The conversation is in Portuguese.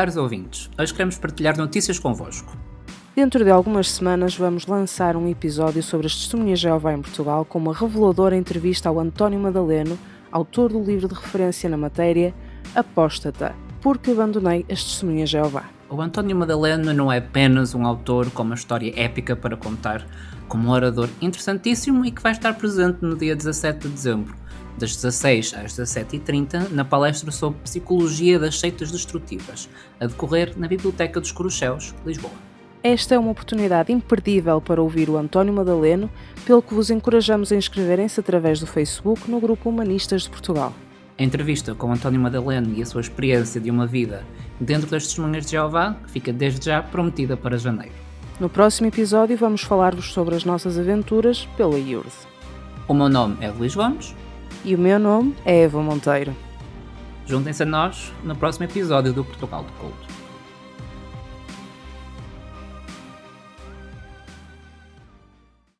Caros ouvintes, hoje queremos partilhar notícias convosco. Dentro de algumas semanas vamos lançar um episódio sobre as testemunhas Jeová em Portugal com uma reveladora entrevista ao António Madaleno, autor do livro de referência na matéria Apóstata, porque abandonei as testemunhas Jeová. O António Madaleno não é apenas um autor com uma história épica para contar, como um orador interessantíssimo e que vai estar presente no dia 17 de dezembro, das 16 às 17h30, na palestra sobre Psicologia das Seitas Destrutivas, a decorrer na Biblioteca dos Corucheus, Lisboa. Esta é uma oportunidade imperdível para ouvir o António Madaleno, pelo que vos encorajamos a inscreverem-se através do Facebook no Grupo Humanistas de Portugal. A entrevista com António Madaleno e a sua experiência de uma vida dentro das testemunhas de Jeová fica desde já prometida para janeiro. No próximo episódio vamos falar-vos sobre as nossas aventuras pela IURD. O meu nome é Luís Gomes. E o meu nome é Eva Monteiro. Juntem-se a nós no próximo episódio do Portugal do Culto.